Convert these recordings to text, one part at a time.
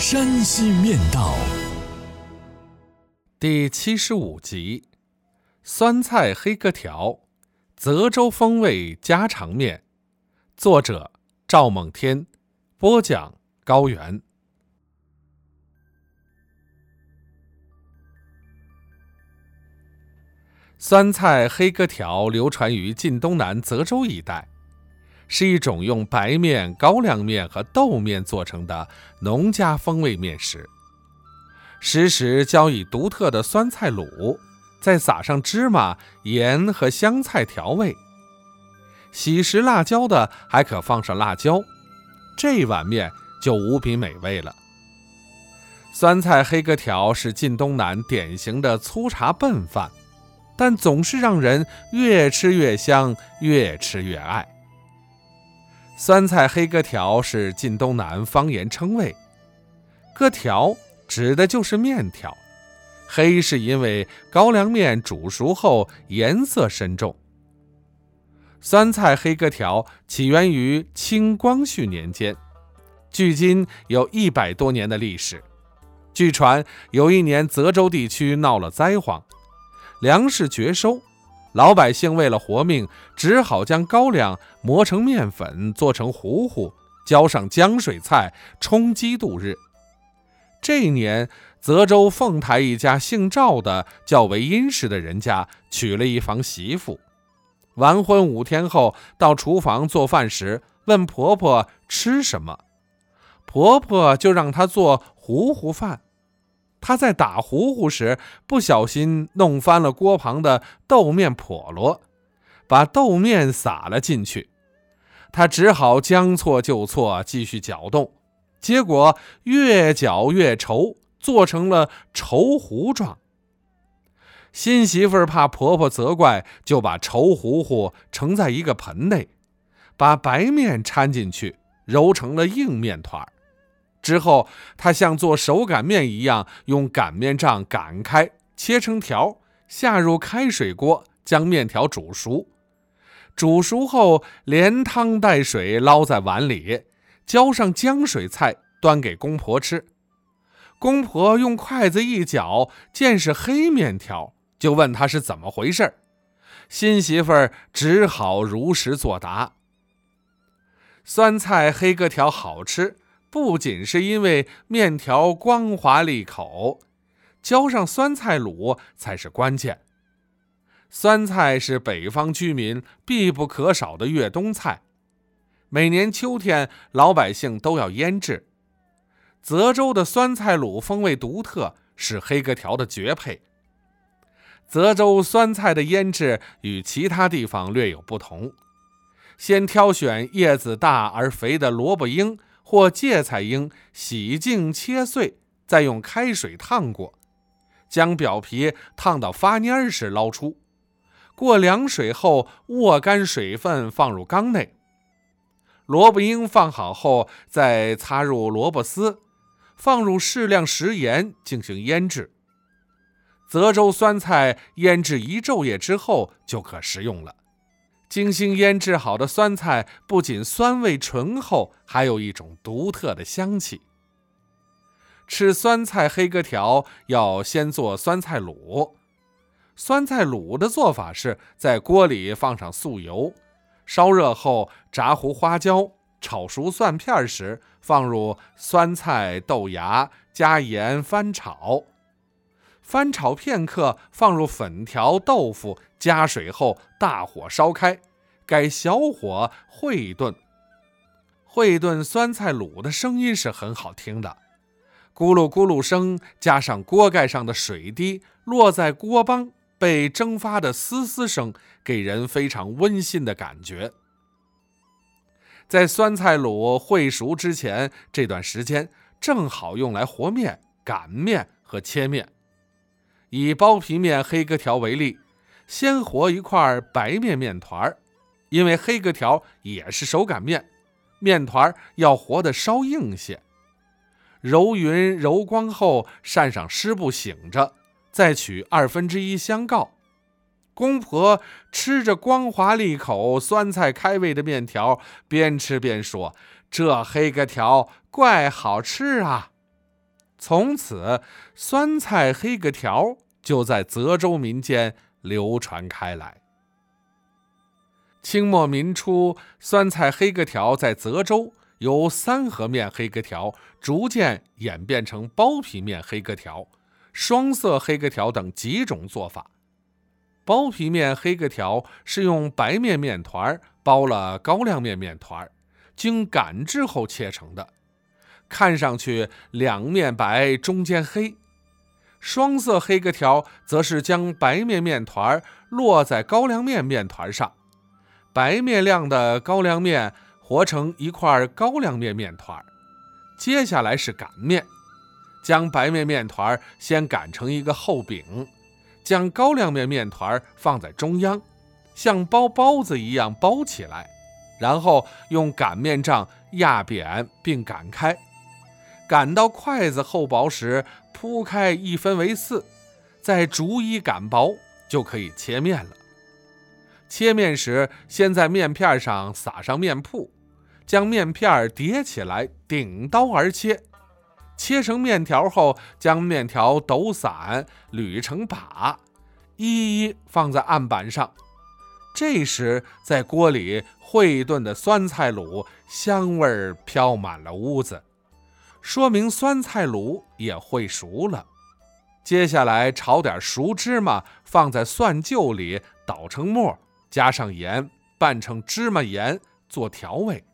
山西面道》第七十五集：酸菜黑疙条，泽州风味家常面。作者：赵梦天，播讲。高原酸菜黑疙条流传于晋东南泽州一带，是一种用白面、高粱面和豆面做成的农家风味面食。时时浇以独特的酸菜卤，再撒上芝麻、盐和香菜调味。喜食辣椒的还可放上辣椒。这碗面。就无比美味了。酸菜黑格条是晋东南典型的粗茶笨饭，但总是让人越吃越香，越吃越爱。酸菜黑疙条是晋东南方言称谓，疙条指的就是面条，黑是因为高粱面煮熟后颜色深重。酸菜黑疙条起源于清光绪年间。距今有一百多年的历史。据传，有一年泽州地区闹了灾荒，粮食绝收，老百姓为了活命，只好将高粱磨成面粉，做成糊糊，浇上浆水菜，充饥度日。这一年，泽州凤台一家姓赵的较为殷实的人家娶了一房媳妇，完婚五天后，到厨房做饭时，问婆婆吃什么。婆婆就让她做糊糊饭，他在打糊糊时不小心弄翻了锅旁的豆面笸箩，把豆面撒了进去，他只好将错就错，继续搅动，结果越搅越稠，做成了稠糊状。新媳妇怕婆婆责怪，就把稠糊糊盛在一个盆内，把白面掺进去，揉成了硬面团儿。之后，他像做手擀面一样，用擀面杖擀开，切成条，下入开水锅，将面条煮熟。煮熟后，连汤带水捞在碗里，浇上浆水菜，端给公婆吃。公婆用筷子一搅，见是黑面条，就问他是怎么回事。新媳妇儿只好如实作答：酸菜黑疙条好吃。不仅是因为面条光滑利口，浇上酸菜卤才是关键。酸菜是北方居民必不可少的越冬菜，每年秋天老百姓都要腌制。泽州的酸菜卤风味独特，是黑格条的绝配。泽州酸菜的腌制与其他地方略有不同，先挑选叶子大而肥的萝卜缨。或芥菜缨洗净切碎，再用开水烫过，将表皮烫到发蔫时捞出，过凉水后握干水分放入缸内。萝卜缨放好后，再擦入萝卜丝，放入适量食盐进行腌制。泽州酸菜腌制一昼夜之后就可食用了。精心腌制好的酸菜不仅酸味醇厚，还有一种独特的香气。吃酸菜黑哥条要先做酸菜卤。酸菜卤的做法是在锅里放上素油，烧热后炸糊花椒，炒熟蒜片时放入酸菜、豆芽，加盐翻炒。翻炒片刻，放入粉条、豆腐，加水后大火烧开，改小火烩炖。烩炖酸菜卤的声音是很好听的，咕噜咕噜声加上锅盖上的水滴落在锅帮被蒸发的嘶嘶声，给人非常温馨的感觉。在酸菜卤烩熟之前这段时间，正好用来和面，擀面和切面。以包皮面黑疙条为例，先和一块白面面团儿，因为黑疙条也是手擀面，面团要和得稍硬些。揉匀揉光后，扇上湿布醒着，再取二分之一香告。公婆吃着光滑利口、酸菜开胃的面条，边吃边说：“这黑疙条怪好吃啊！”从此，酸菜黑疙条就在泽州民间流传开来。清末民初，酸菜黑格条在泽州由三合面黑格条逐渐演变成包皮面黑格条、双色黑格条等几种做法。包皮面黑格条是用白面面团包了高粱面面团，经擀制后切成的，看上去两面白中间黑。双色黑格条则是将白面面团落在高粱面面团上，白面亮的高粱面和成一块高粱面面团。接下来是擀面，将白面面团先擀成一个厚饼。将高粱面面团放在中央，像包包子一样包起来，然后用擀面杖压扁并擀开，擀到筷子厚薄时铺开一分为四，再逐一擀薄，就可以切面了。切面时，先在面片上撒上面铺，将面片叠起来，顶刀而切。切成面条后，将面条抖散，捋成把，一一放在案板上。这时，在锅里烩炖的酸菜卤香味儿飘满了屋子，说明酸菜卤也会熟了。接下来炒点熟芝麻，放在蒜臼里捣成沫，加上盐，拌成芝麻盐做调味。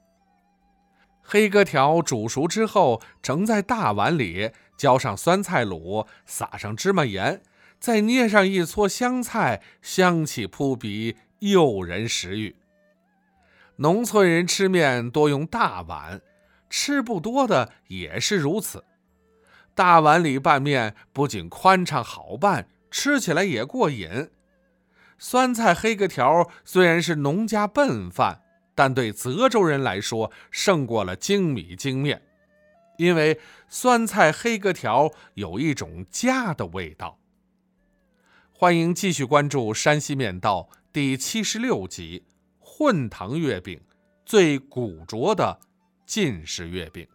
黑疙条煮熟之后，盛在大碗里，浇上酸菜卤，撒上芝麻盐，再捏上一撮香菜，香气扑鼻，诱人食欲。农村人吃面多用大碗，吃不多的也是如此。大碗里拌面不仅宽敞好拌，吃起来也过瘾。酸菜黑疙条虽然是农家笨饭。但对泽州人来说，胜过了精米精面，因为酸菜黑疙条有一种家的味道。欢迎继续关注《山西面道》第七十六集：混糖月饼，最古拙的进士月饼。